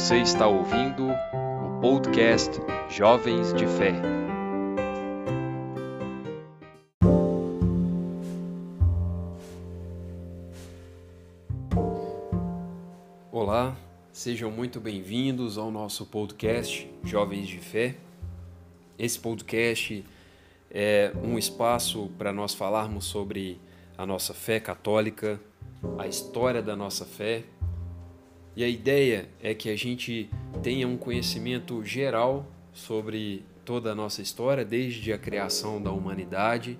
Você está ouvindo o podcast Jovens de Fé. Olá, sejam muito bem-vindos ao nosso podcast Jovens de Fé. Esse podcast é um espaço para nós falarmos sobre a nossa fé católica, a história da nossa fé e a ideia é que a gente tenha um conhecimento geral sobre toda a nossa história, desde a criação da humanidade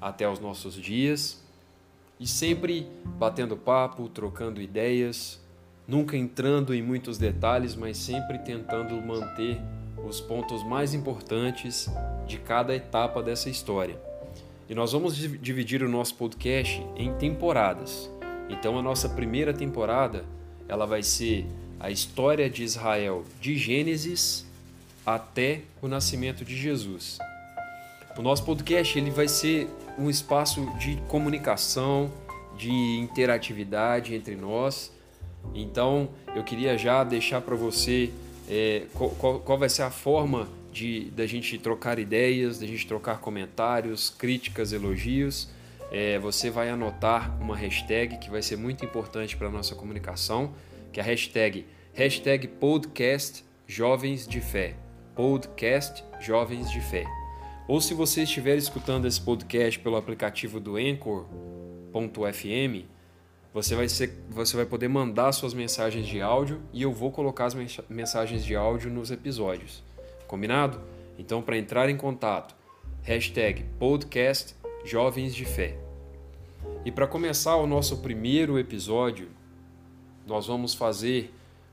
até os nossos dias, e sempre batendo papo, trocando ideias, nunca entrando em muitos detalhes, mas sempre tentando manter os pontos mais importantes de cada etapa dessa história. E nós vamos dividir o nosso podcast em temporadas. Então, a nossa primeira temporada ela vai ser a história de Israel de Gênesis até o nascimento de Jesus. O nosso podcast ele vai ser um espaço de comunicação, de interatividade entre nós. Então, eu queria já deixar para você é, qual, qual, vai ser a forma de da gente trocar ideias, da gente trocar comentários, críticas, elogios. É, você vai anotar uma hashtag que vai ser muito importante para a nossa comunicação, que é a hashtag, hashtag podcast Jovens de Fé. Podcast Jovens de Fé. Ou se você estiver escutando esse podcast pelo aplicativo do Anchor.fm, você vai, ser, você vai poder mandar suas mensagens de áudio e eu vou colocar as mensagens de áudio nos episódios. Combinado? Então, para entrar em contato, hashtag podcast Jovens de Fé. E para começar o nosso primeiro episódio, nós vamos fazer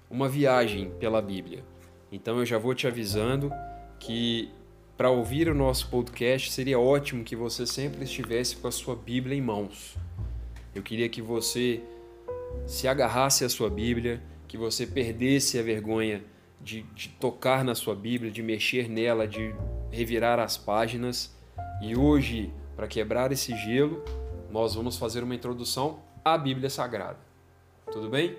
uma viagem pela Bíblia. Então eu já vou te avisando que para ouvir o nosso podcast seria ótimo que você sempre estivesse com a sua Bíblia em mãos. Eu queria que você se agarrasse à sua Bíblia, que você perdesse a vergonha de, de tocar na sua Bíblia, de mexer nela, de revirar as páginas. E hoje, para quebrar esse gelo, nós vamos fazer uma introdução à Bíblia Sagrada. Tudo bem?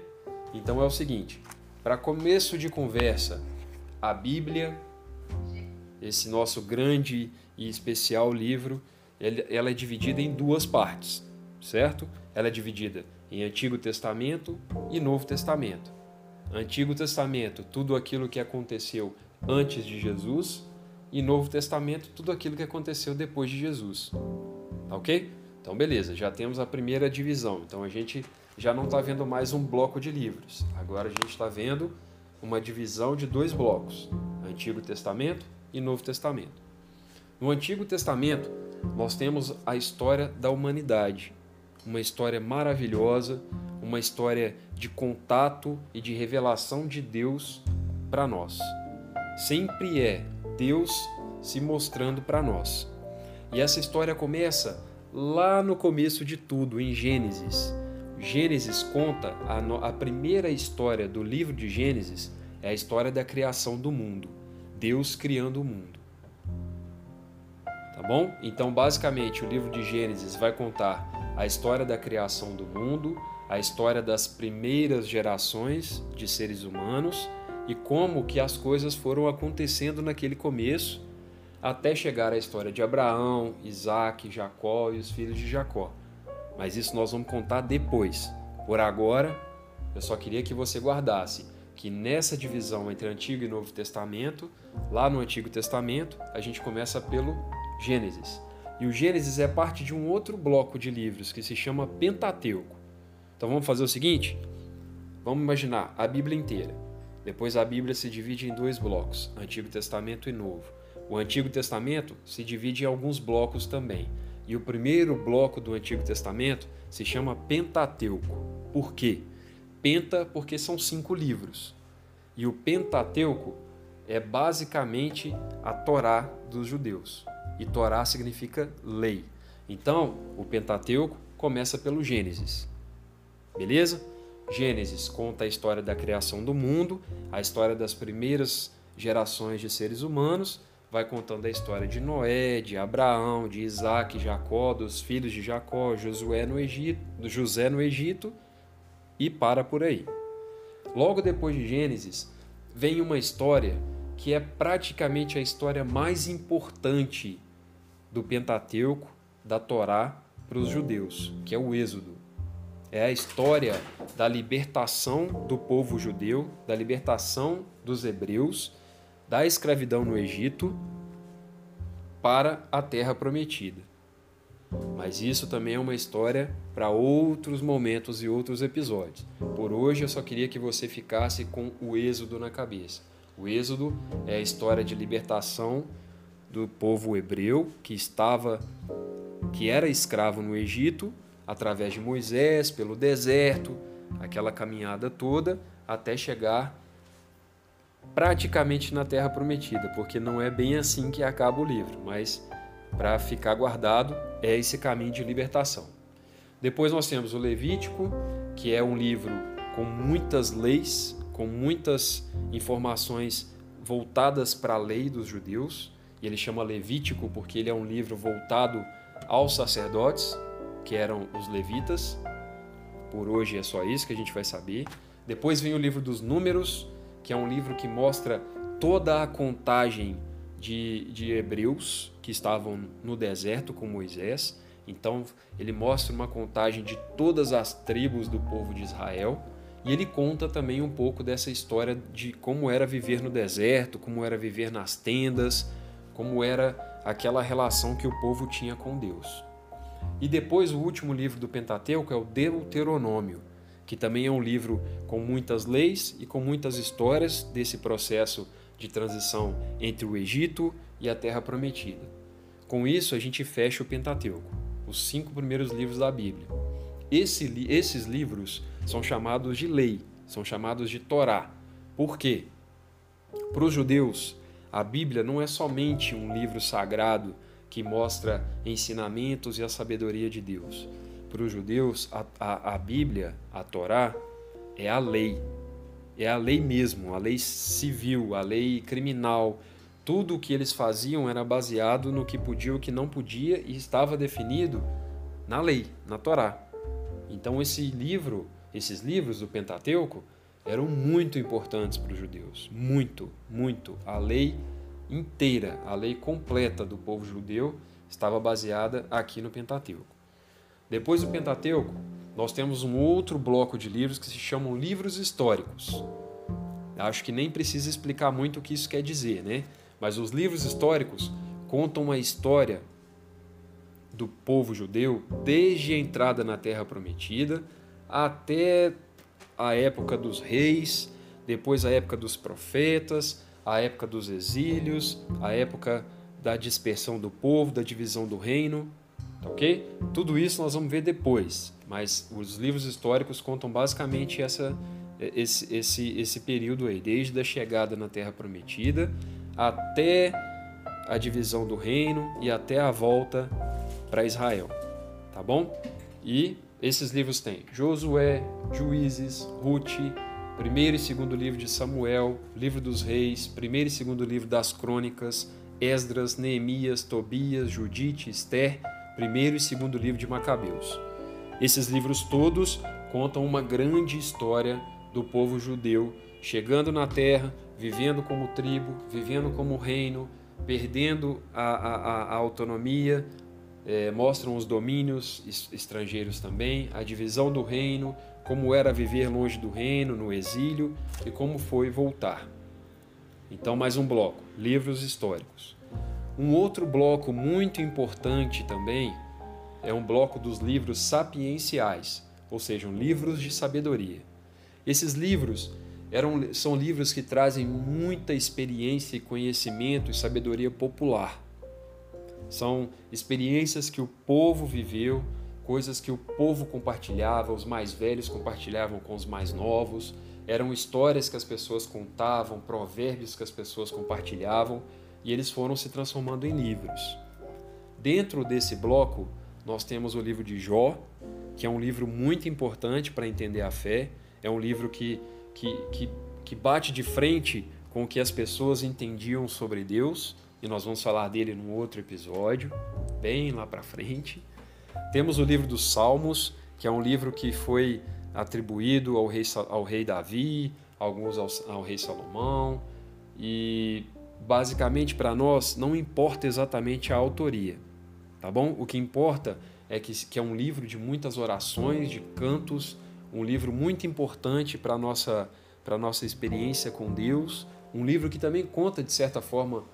Então é o seguinte: para começo de conversa, a Bíblia, esse nosso grande e especial livro, ela é dividida em duas partes, certo? Ela é dividida em Antigo Testamento e Novo Testamento. Antigo Testamento, tudo aquilo que aconteceu antes de Jesus, e Novo Testamento, tudo aquilo que aconteceu depois de Jesus. Tá ok? Então, beleza, já temos a primeira divisão. Então, a gente já não está vendo mais um bloco de livros. Agora, a gente está vendo uma divisão de dois blocos: Antigo Testamento e Novo Testamento. No Antigo Testamento, nós temos a história da humanidade, uma história maravilhosa, uma história de contato e de revelação de Deus para nós. Sempre é Deus se mostrando para nós. E essa história começa lá no começo de tudo, em Gênesis. Gênesis conta a, no, a primeira história do livro de Gênesis é a história da criação do mundo. Deus criando o mundo. Tá bom? Então, basicamente, o livro de Gênesis vai contar a história da criação do mundo, a história das primeiras gerações de seres humanos e como que as coisas foram acontecendo naquele começo até chegar à história de Abraão, Isaac, Jacó e os filhos de Jacó. Mas isso nós vamos contar depois. Por agora, eu só queria que você guardasse que nessa divisão entre Antigo e Novo Testamento, lá no Antigo Testamento, a gente começa pelo Gênesis. E o Gênesis é parte de um outro bloco de livros que se chama Pentateuco. Então vamos fazer o seguinte? Vamos imaginar a Bíblia inteira. Depois a Bíblia se divide em dois blocos, Antigo Testamento e Novo. O Antigo Testamento se divide em alguns blocos também. E o primeiro bloco do Antigo Testamento se chama Pentateuco. Por quê? Penta porque são cinco livros. E o Pentateuco é basicamente a Torá dos judeus. E Torá significa lei. Então, o Pentateuco começa pelo Gênesis. Beleza? Gênesis conta a história da criação do mundo, a história das primeiras gerações de seres humanos vai contando a história de Noé, de Abraão, de Isaac, Jacó, dos filhos de Jacó, Josué no Egito, José no Egito e para por aí. Logo depois de Gênesis, vem uma história que é praticamente a história mais importante do Pentateuco, da Torá, para os judeus, que é o Êxodo. É a história da libertação do povo judeu, da libertação dos hebreus, da escravidão no Egito para a terra prometida. Mas isso também é uma história para outros momentos e outros episódios. Por hoje eu só queria que você ficasse com o Êxodo na cabeça. O Êxodo é a história de libertação do povo hebreu que estava que era escravo no Egito através de Moisés pelo deserto, aquela caminhada toda até chegar praticamente na terra prometida, porque não é bem assim que acaba o livro, mas para ficar guardado é esse caminho de libertação. Depois nós temos o Levítico, que é um livro com muitas leis, com muitas informações voltadas para a lei dos judeus, e ele chama Levítico porque ele é um livro voltado aos sacerdotes, que eram os levitas. Por hoje é só isso que a gente vai saber. Depois vem o livro dos Números, que é um livro que mostra toda a contagem de, de hebreus que estavam no deserto com Moisés. Então, ele mostra uma contagem de todas as tribos do povo de Israel. E ele conta também um pouco dessa história de como era viver no deserto, como era viver nas tendas, como era aquela relação que o povo tinha com Deus. E depois, o último livro do Pentateuco é o Deuteronômio, que também é um livro com muitas leis e com muitas histórias desse processo de transição entre o Egito e a Terra Prometida. Com isso, a gente fecha o Pentateuco, os cinco primeiros livros da Bíblia. Esse, esses livros são chamados de lei, são chamados de Torá. Por quê? Para os judeus, a Bíblia não é somente um livro sagrado que mostra ensinamentos e a sabedoria de Deus. Para os judeus, a, a, a Bíblia, a Torá, é a lei, é a lei mesmo, a lei civil, a lei criminal. Tudo o que eles faziam era baseado no que podia e o que não podia e estava definido na lei, na Torá. Então esse livro, esses livros do Pentateuco eram muito importantes para os judeus, muito, muito. A lei inteira, a lei completa do povo judeu estava baseada aqui no Pentateuco. Depois do Pentateuco, nós temos um outro bloco de livros que se chamam livros históricos. Acho que nem precisa explicar muito o que isso quer dizer, né? Mas os livros históricos contam uma história do povo judeu desde a entrada na Terra Prometida até a época dos reis, depois a época dos profetas, a época dos exílios, a época da dispersão do povo, da divisão do reino, tá ok? Tudo isso nós vamos ver depois mas os livros históricos contam basicamente essa, esse, esse, esse período aí, desde a chegada na Terra Prometida até a divisão do reino e até a volta para Israel, tá bom? E esses livros têm Josué, Juízes, Ruth, primeiro e segundo livro de Samuel, livro dos reis, primeiro e segundo livro das crônicas, Esdras, Neemias, Tobias, Judite, Esther, primeiro e segundo livro de Macabeus. Esses livros todos contam uma grande história do povo judeu chegando na terra, vivendo como tribo, vivendo como reino, perdendo a, a, a autonomia, é, mostram os domínios estrangeiros também, a divisão do reino, como era viver longe do reino, no exílio e como foi voltar. Então, mais um bloco: livros históricos. Um outro bloco muito importante também é um bloco dos livros sapienciais, ou seja, livros de sabedoria. Esses livros eram, são livros que trazem muita experiência e conhecimento e sabedoria popular. São experiências que o povo viveu, coisas que o povo compartilhava, os mais velhos compartilhavam com os mais novos, eram histórias que as pessoas contavam, provérbios que as pessoas compartilhavam, e eles foram se transformando em livros. Dentro desse bloco, nós temos o livro de Jó, que é um livro muito importante para entender a fé. É um livro que, que, que, que bate de frente com o que as pessoas entendiam sobre Deus, e nós vamos falar dele num outro episódio, bem lá para frente. Temos o livro dos Salmos, que é um livro que foi atribuído ao rei, ao rei Davi, alguns ao, ao rei Salomão, e basicamente para nós não importa exatamente a autoria, tá bom? O que importa é que, que é um livro de muitas orações, de cantos, um livro muito importante para a nossa, nossa experiência com Deus, um livro que também conta, de certa forma,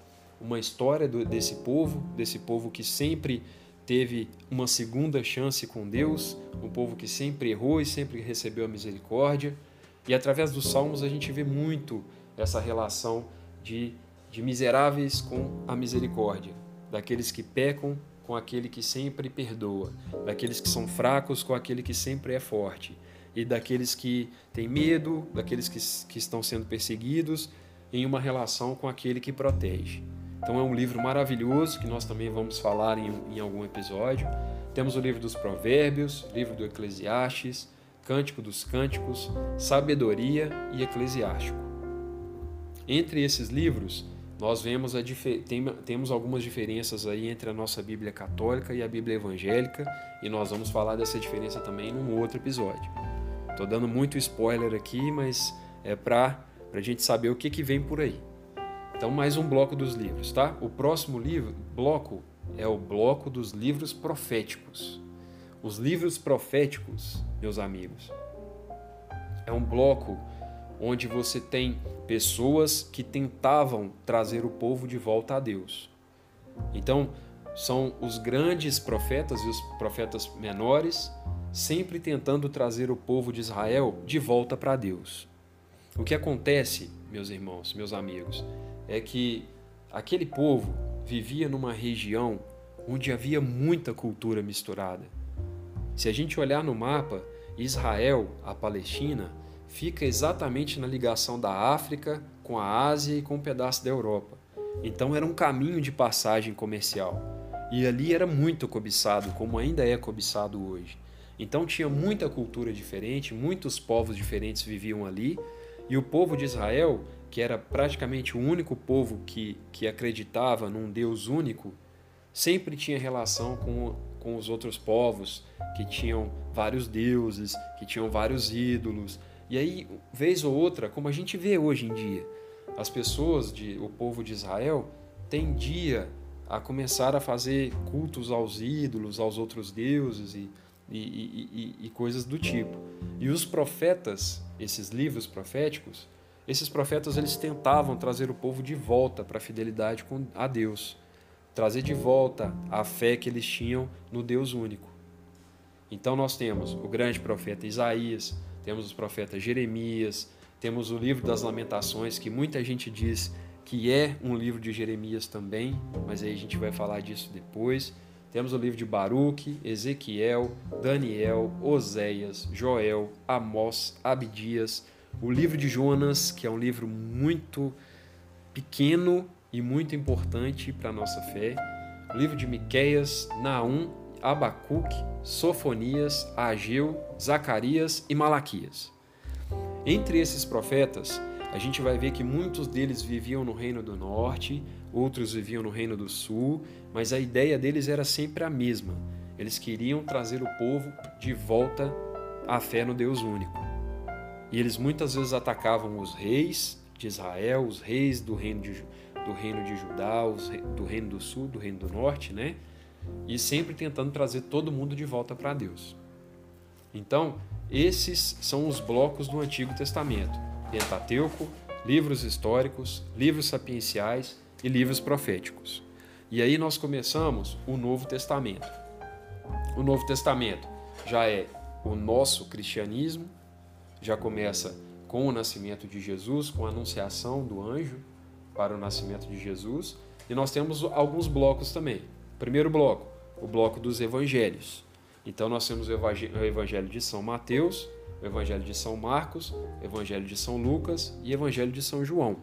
uma história do, desse povo, desse povo que sempre teve uma segunda chance com Deus, um povo que sempre errou e sempre recebeu a misericórdia. E através dos salmos a gente vê muito essa relação de, de miseráveis com a misericórdia, daqueles que pecam com aquele que sempre perdoa, daqueles que são fracos com aquele que sempre é forte, e daqueles que têm medo, daqueles que, que estão sendo perseguidos, em uma relação com aquele que protege. Então é um livro maravilhoso que nós também vamos falar em, em algum episódio. Temos o livro dos Provérbios, livro do Eclesiastes, Cântico dos Cânticos, Sabedoria e Eclesiástico. Entre esses livros, nós vemos a tem, temos algumas diferenças aí entre a nossa Bíblia católica e a Bíblia evangélica, e nós vamos falar dessa diferença também num outro episódio. Estou dando muito spoiler aqui, mas é para a gente saber o que, que vem por aí. Então, mais um bloco dos livros, tá? O próximo livro, bloco é o bloco dos livros proféticos. Os livros proféticos, meus amigos, é um bloco onde você tem pessoas que tentavam trazer o povo de volta a Deus. Então, são os grandes profetas e os profetas menores sempre tentando trazer o povo de Israel de volta para Deus. O que acontece, meus irmãos, meus amigos, é que aquele povo vivia numa região onde havia muita cultura misturada. Se a gente olhar no mapa, Israel, a Palestina, fica exatamente na ligação da África com a Ásia e com um pedaço da Europa. Então era um caminho de passagem comercial. E ali era muito cobiçado, como ainda é cobiçado hoje. Então tinha muita cultura diferente, muitos povos diferentes viviam ali, e o povo de Israel que era praticamente o único povo que, que acreditava num Deus único, sempre tinha relação com, com os outros povos que tinham vários deuses, que tinham vários ídolos. E aí, vez ou outra, como a gente vê hoje em dia, as pessoas, de, o povo de Israel, tendia a começar a fazer cultos aos ídolos, aos outros deuses e, e, e, e, coisas do tipo. E os profetas, esses livros proféticos, esses profetas eles tentavam trazer o povo de volta para a fidelidade a Deus, trazer de volta a fé que eles tinham no Deus único. Então nós temos o grande profeta Isaías, temos os profetas Jeremias, temos o livro das Lamentações, que muita gente diz que é um livro de Jeremias também, mas aí a gente vai falar disso depois. Temos o livro de Baruque, Ezequiel, Daniel, Oséias, Joel, Amós, Abdias, o livro de Jonas, que é um livro muito pequeno e muito importante para a nossa fé, o livro de Miqueias, Naum, Abacuque, Sofonias, Ageu, Zacarias e Malaquias. Entre esses profetas, a gente vai ver que muitos deles viviam no reino do norte, outros viviam no reino do sul, mas a ideia deles era sempre a mesma. Eles queriam trazer o povo de volta à fé no Deus único. E eles muitas vezes atacavam os reis de Israel, os reis do reino de, do reino de Judá, os, do reino do sul, do reino do norte, né? E sempre tentando trazer todo mundo de volta para Deus. Então, esses são os blocos do Antigo Testamento: Pentateuco, livros históricos, livros sapienciais e livros proféticos. E aí nós começamos o Novo Testamento. O Novo Testamento já é o nosso cristianismo, já começa com o nascimento de Jesus, com a anunciação do anjo para o nascimento de Jesus, e nós temos alguns blocos também. Primeiro bloco, o bloco dos evangelhos. Então nós temos o evangelho de São Mateus, o evangelho de São Marcos, o evangelho de São Lucas e o evangelho de São João.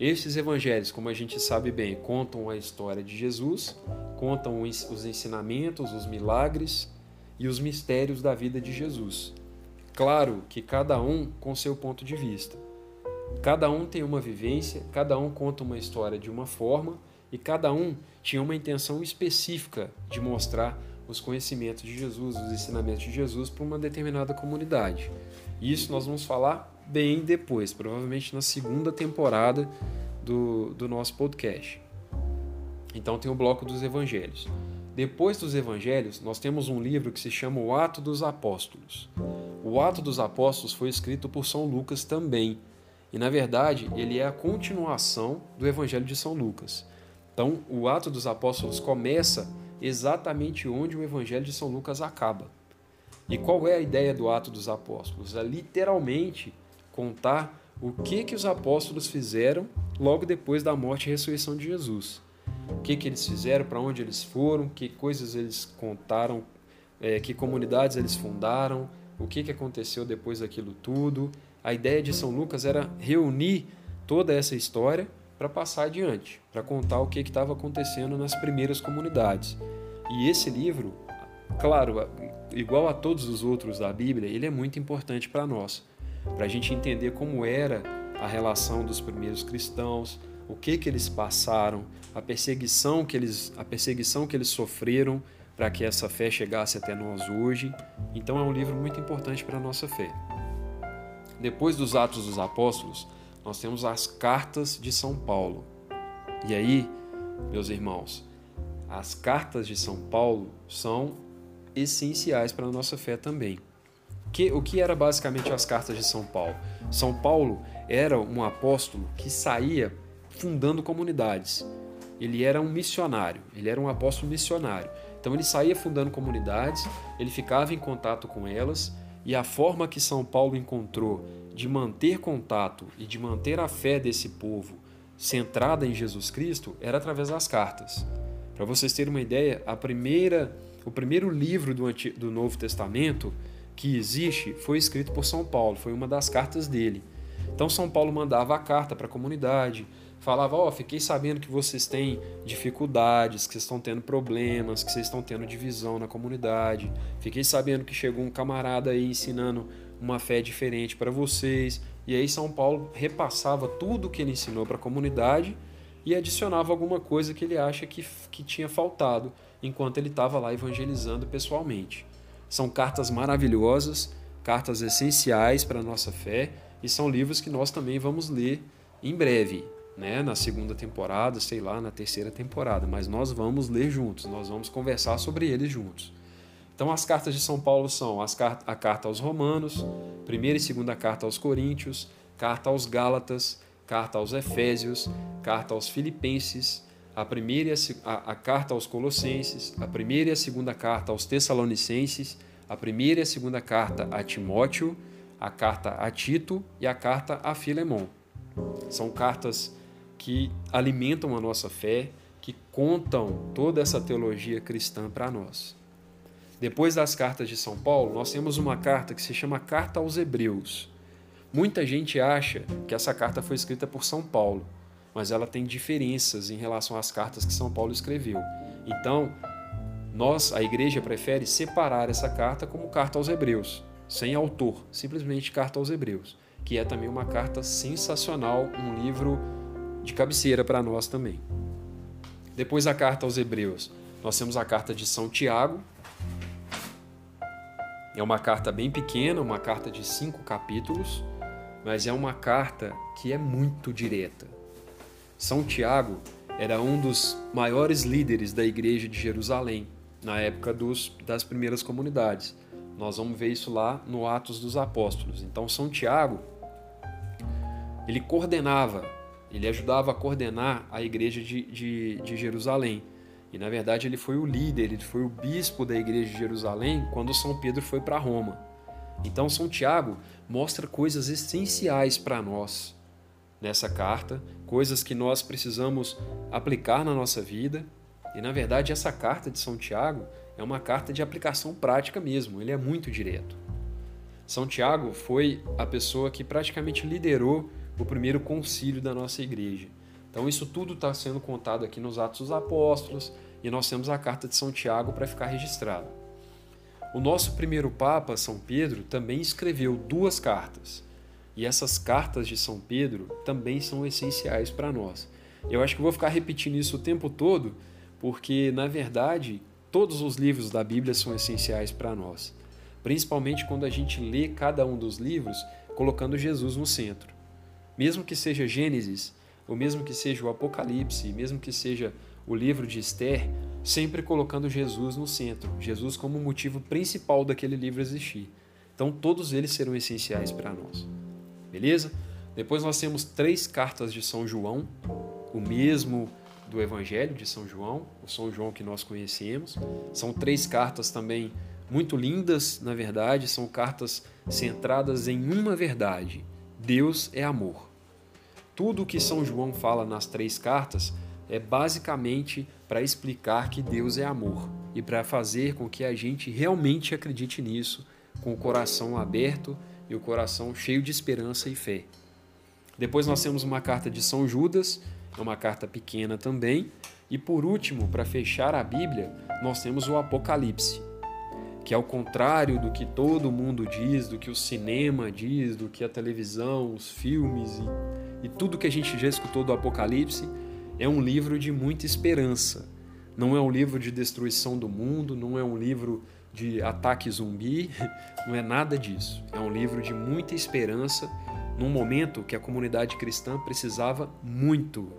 Estes evangelhos, como a gente sabe bem, contam a história de Jesus, contam os ensinamentos, os milagres e os mistérios da vida de Jesus. Claro que cada um com seu ponto de vista. Cada um tem uma vivência, cada um conta uma história de uma forma e cada um tinha uma intenção específica de mostrar os conhecimentos de Jesus, os ensinamentos de Jesus para uma determinada comunidade. Isso nós vamos falar bem depois, provavelmente na segunda temporada do, do nosso podcast. Então tem o bloco dos evangelhos. Depois dos evangelhos, nós temos um livro que se chama O Ato dos Apóstolos. O Ato dos Apóstolos foi escrito por São Lucas também. E na verdade, ele é a continuação do Evangelho de São Lucas. Então, o Ato dos Apóstolos começa exatamente onde o Evangelho de São Lucas acaba. E qual é a ideia do Ato dos Apóstolos? É literalmente contar o que que os apóstolos fizeram logo depois da morte e ressurreição de Jesus. O que que eles fizeram, para onde eles foram, que coisas eles contaram, é, que comunidades eles fundaram, o que que aconteceu depois daquilo tudo. A ideia de São Lucas era reunir toda essa história para passar adiante, para contar o que estava acontecendo nas primeiras comunidades. E esse livro, claro, igual a todos os outros da Bíblia, ele é muito importante para nós, para a gente entender como era a relação dos primeiros cristãos, o que que eles passaram, a perseguição que eles, a perseguição que eles sofreram para que essa fé chegasse até nós hoje. Então é um livro muito importante para a nossa fé. Depois dos Atos dos Apóstolos, nós temos as cartas de São Paulo. E aí, meus irmãos, as cartas de São Paulo são essenciais para a nossa fé também. Que, o que era basicamente as cartas de São Paulo? São Paulo era um apóstolo que saía fundando comunidades. Ele era um missionário, ele era um apóstolo missionário. Então ele saía fundando comunidades, ele ficava em contato com elas, e a forma que São Paulo encontrou de manter contato e de manter a fé desse povo centrada em Jesus Cristo era através das cartas. Para vocês terem uma ideia, a primeira, o primeiro livro do, Antigo, do Novo Testamento que existe foi escrito por São Paulo, foi uma das cartas dele. Então São Paulo mandava a carta para a comunidade, falava: Ó, oh, fiquei sabendo que vocês têm dificuldades, que vocês estão tendo problemas, que vocês estão tendo divisão na comunidade. Fiquei sabendo que chegou um camarada aí ensinando uma fé diferente para vocês. E aí São Paulo repassava tudo que ele ensinou para a comunidade e adicionava alguma coisa que ele acha que, que tinha faltado enquanto ele estava lá evangelizando pessoalmente. São cartas maravilhosas, cartas essenciais para a nossa fé e são livros que nós também vamos ler em breve, né? na segunda temporada, sei lá, na terceira temporada, mas nós vamos ler juntos, nós vamos conversar sobre eles juntos. Então, as cartas de São Paulo são as, a carta aos Romanos, primeira e segunda carta aos Coríntios, carta aos Gálatas, carta aos Efésios, carta aos Filipenses, a primeira a, a, a, carta aos Colossenses, a primeira e a segunda carta aos Tessalonicenses, a primeira e a segunda carta a Timóteo, a carta a Tito e a carta a Filemão. São cartas que alimentam a nossa fé, que contam toda essa teologia cristã para nós. Depois das cartas de São Paulo, nós temos uma carta que se chama Carta aos Hebreus. Muita gente acha que essa carta foi escrita por São Paulo, mas ela tem diferenças em relação às cartas que São Paulo escreveu. Então, nós, a igreja, prefere separar essa carta como carta aos Hebreus, sem autor, simplesmente carta aos Hebreus, que é também uma carta sensacional, um livro de cabeceira para nós também. Depois da carta aos Hebreus, nós temos a carta de São Tiago, é uma carta bem pequena, uma carta de cinco capítulos, mas é uma carta que é muito direta. São Tiago era um dos maiores líderes da igreja de Jerusalém, na época dos, das primeiras comunidades. Nós vamos ver isso lá no Atos dos Apóstolos. Então, São Tiago, ele coordenava, ele ajudava a coordenar a igreja de, de, de Jerusalém. E na verdade ele foi o líder, ele foi o bispo da igreja de Jerusalém quando São Pedro foi para Roma. Então São Tiago mostra coisas essenciais para nós nessa carta, coisas que nós precisamos aplicar na nossa vida. E na verdade essa carta de São Tiago é uma carta de aplicação prática mesmo, ele é muito direto. São Tiago foi a pessoa que praticamente liderou o primeiro concílio da nossa igreja. Então, isso tudo está sendo contado aqui nos Atos dos Apóstolos e nós temos a carta de São Tiago para ficar registrado. O nosso primeiro Papa, São Pedro, também escreveu duas cartas. E essas cartas de São Pedro também são essenciais para nós. Eu acho que vou ficar repetindo isso o tempo todo, porque, na verdade, todos os livros da Bíblia são essenciais para nós. Principalmente quando a gente lê cada um dos livros colocando Jesus no centro. Mesmo que seja Gênesis, ou mesmo que seja o Apocalipse, mesmo que seja o livro de Esther, sempre colocando Jesus no centro, Jesus como o motivo principal daquele livro existir. Então todos eles serão essenciais para nós. Beleza? Depois nós temos três cartas de São João, o mesmo do Evangelho de São João, o São João que nós conhecemos. São três cartas também muito lindas, na verdade, são cartas centradas em uma verdade: Deus é amor. Tudo o que São João fala nas três cartas é basicamente para explicar que Deus é amor e para fazer com que a gente realmente acredite nisso, com o coração aberto e o coração cheio de esperança e fé. Depois nós temos uma carta de São Judas, é uma carta pequena também. E por último, para fechar a Bíblia, nós temos o Apocalipse, que ao contrário do que todo mundo diz, do que o cinema diz, do que a televisão, os filmes e, e tudo que a gente já escutou do Apocalipse, é um livro de muita esperança. Não é um livro de destruição do mundo, não é um livro de ataque zumbi, não é nada disso. É um livro de muita esperança num momento que a comunidade cristã precisava muito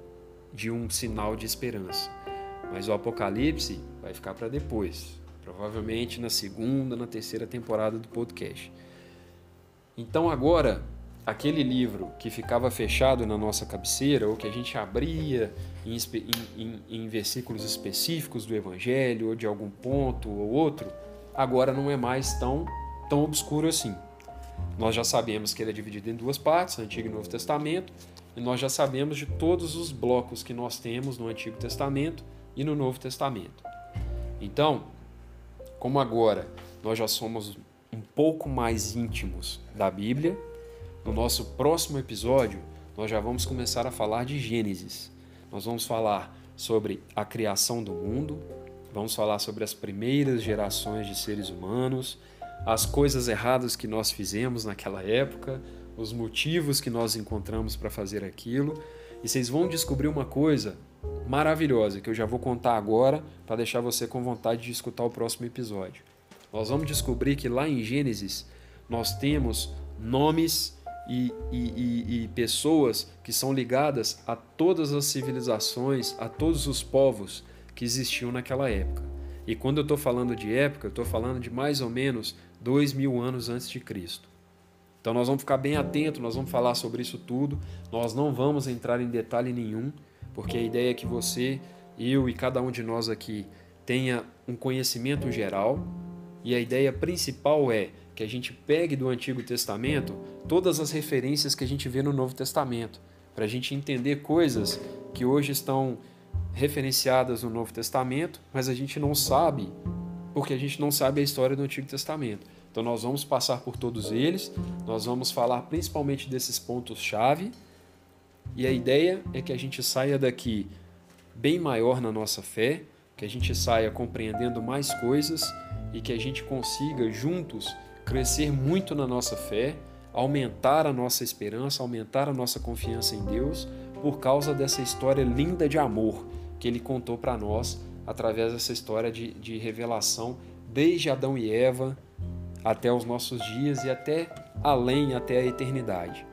de um sinal de esperança. Mas o Apocalipse vai ficar para depois, provavelmente na segunda, na terceira temporada do podcast. Então agora aquele livro que ficava fechado na nossa cabeceira, ou que a gente abria em, em, em, versículos específicos do Evangelho, ou de algum ponto ou outro, agora não é mais tão, tão obscuro assim. Nós já sabemos que ele é dividido em duas partes, Antigo e Novo Testamento, e nós já sabemos de todos os blocos que nós temos no Antigo Testamento e no Novo Testamento. Então, como agora nós já somos um pouco mais íntimos da Bíblia, no nosso próximo episódio, nós já vamos começar a falar de Gênesis. Nós vamos falar sobre a criação do mundo, vamos falar sobre as primeiras gerações de seres humanos, as coisas erradas que nós fizemos naquela época, os motivos que nós encontramos para fazer aquilo. E vocês vão descobrir uma coisa maravilhosa que eu já vou contar agora para deixar você com vontade de escutar o próximo episódio. Nós vamos descobrir que lá em Gênesis nós temos nomes e, e, e, e, pessoas que são ligadas a todas as civilizações, a todos os povos que existiam naquela época. E quando eu estou falando de época, eu estou falando de mais ou menos dois mil anos antes de Cristo. Então nós vamos ficar bem atentos, nós vamos falar sobre isso tudo. Nós não vamos entrar em detalhe nenhum, porque a ideia é que você, eu e cada um de nós aqui tenha um conhecimento geral. E a ideia principal é que a gente pegue do Antigo Testamento todas as referências que a gente vê no Novo Testamento, para a gente entender coisas que hoje estão referenciadas no Novo Testamento, mas a gente não sabe, porque a gente não sabe a história do Antigo Testamento. Então nós vamos passar por todos eles, nós vamos falar principalmente desses pontos-chave, e a ideia é que a gente saia daqui bem maior na nossa fé, que a gente saia compreendendo mais coisas e que a gente consiga juntos crescer muito na nossa fé, aumentar a nossa esperança, aumentar a nossa confiança em Deus por causa dessa história linda de amor que ele contou para nós através dessa história de, de revelação desde Adão e Eva até os nossos dias e até além, até a eternidade.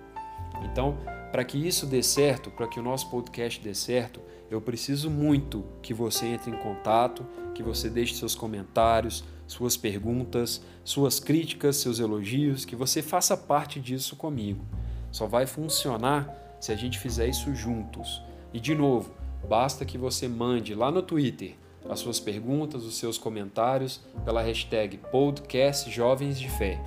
Então, para que isso dê certo, para que o nosso podcast dê certo, eu preciso muito que você entre em contato, que você deixe seus comentários, suas perguntas, suas críticas, seus elogios, que você faça parte disso comigo. Só vai funcionar se a gente fizer isso juntos. E de novo, basta que você mande lá no Twitter as suas perguntas, os seus comentários pela hashtag Podcast Jovens de Fé.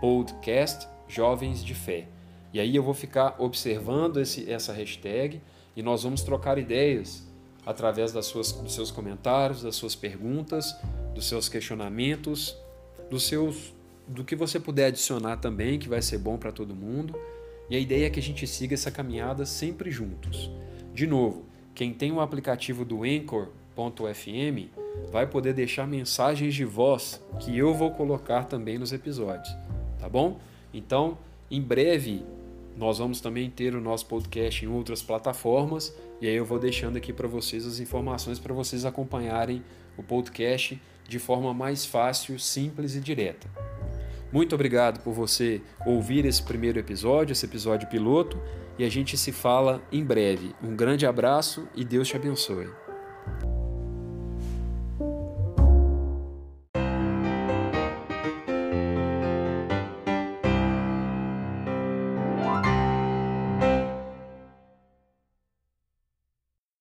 Podcast Jovens de Fé. E aí eu vou ficar observando esse, essa hashtag e nós vamos trocar ideias através das suas, dos seus comentários, das suas perguntas, dos seus questionamentos, dos seus, do que você puder adicionar também, que vai ser bom para todo mundo. E a ideia é que a gente siga essa caminhada sempre juntos. De novo, quem tem o aplicativo do Anchor.fm vai poder deixar mensagens de voz que eu vou colocar também nos episódios, tá bom? Então, em breve nós vamos também ter o nosso podcast em outras plataformas e aí eu vou deixando aqui para vocês as informações para vocês acompanharem o podcast de forma mais fácil, simples e direta. Muito obrigado por você ouvir esse primeiro episódio, esse episódio piloto, e a gente se fala em breve. Um grande abraço e Deus te abençoe.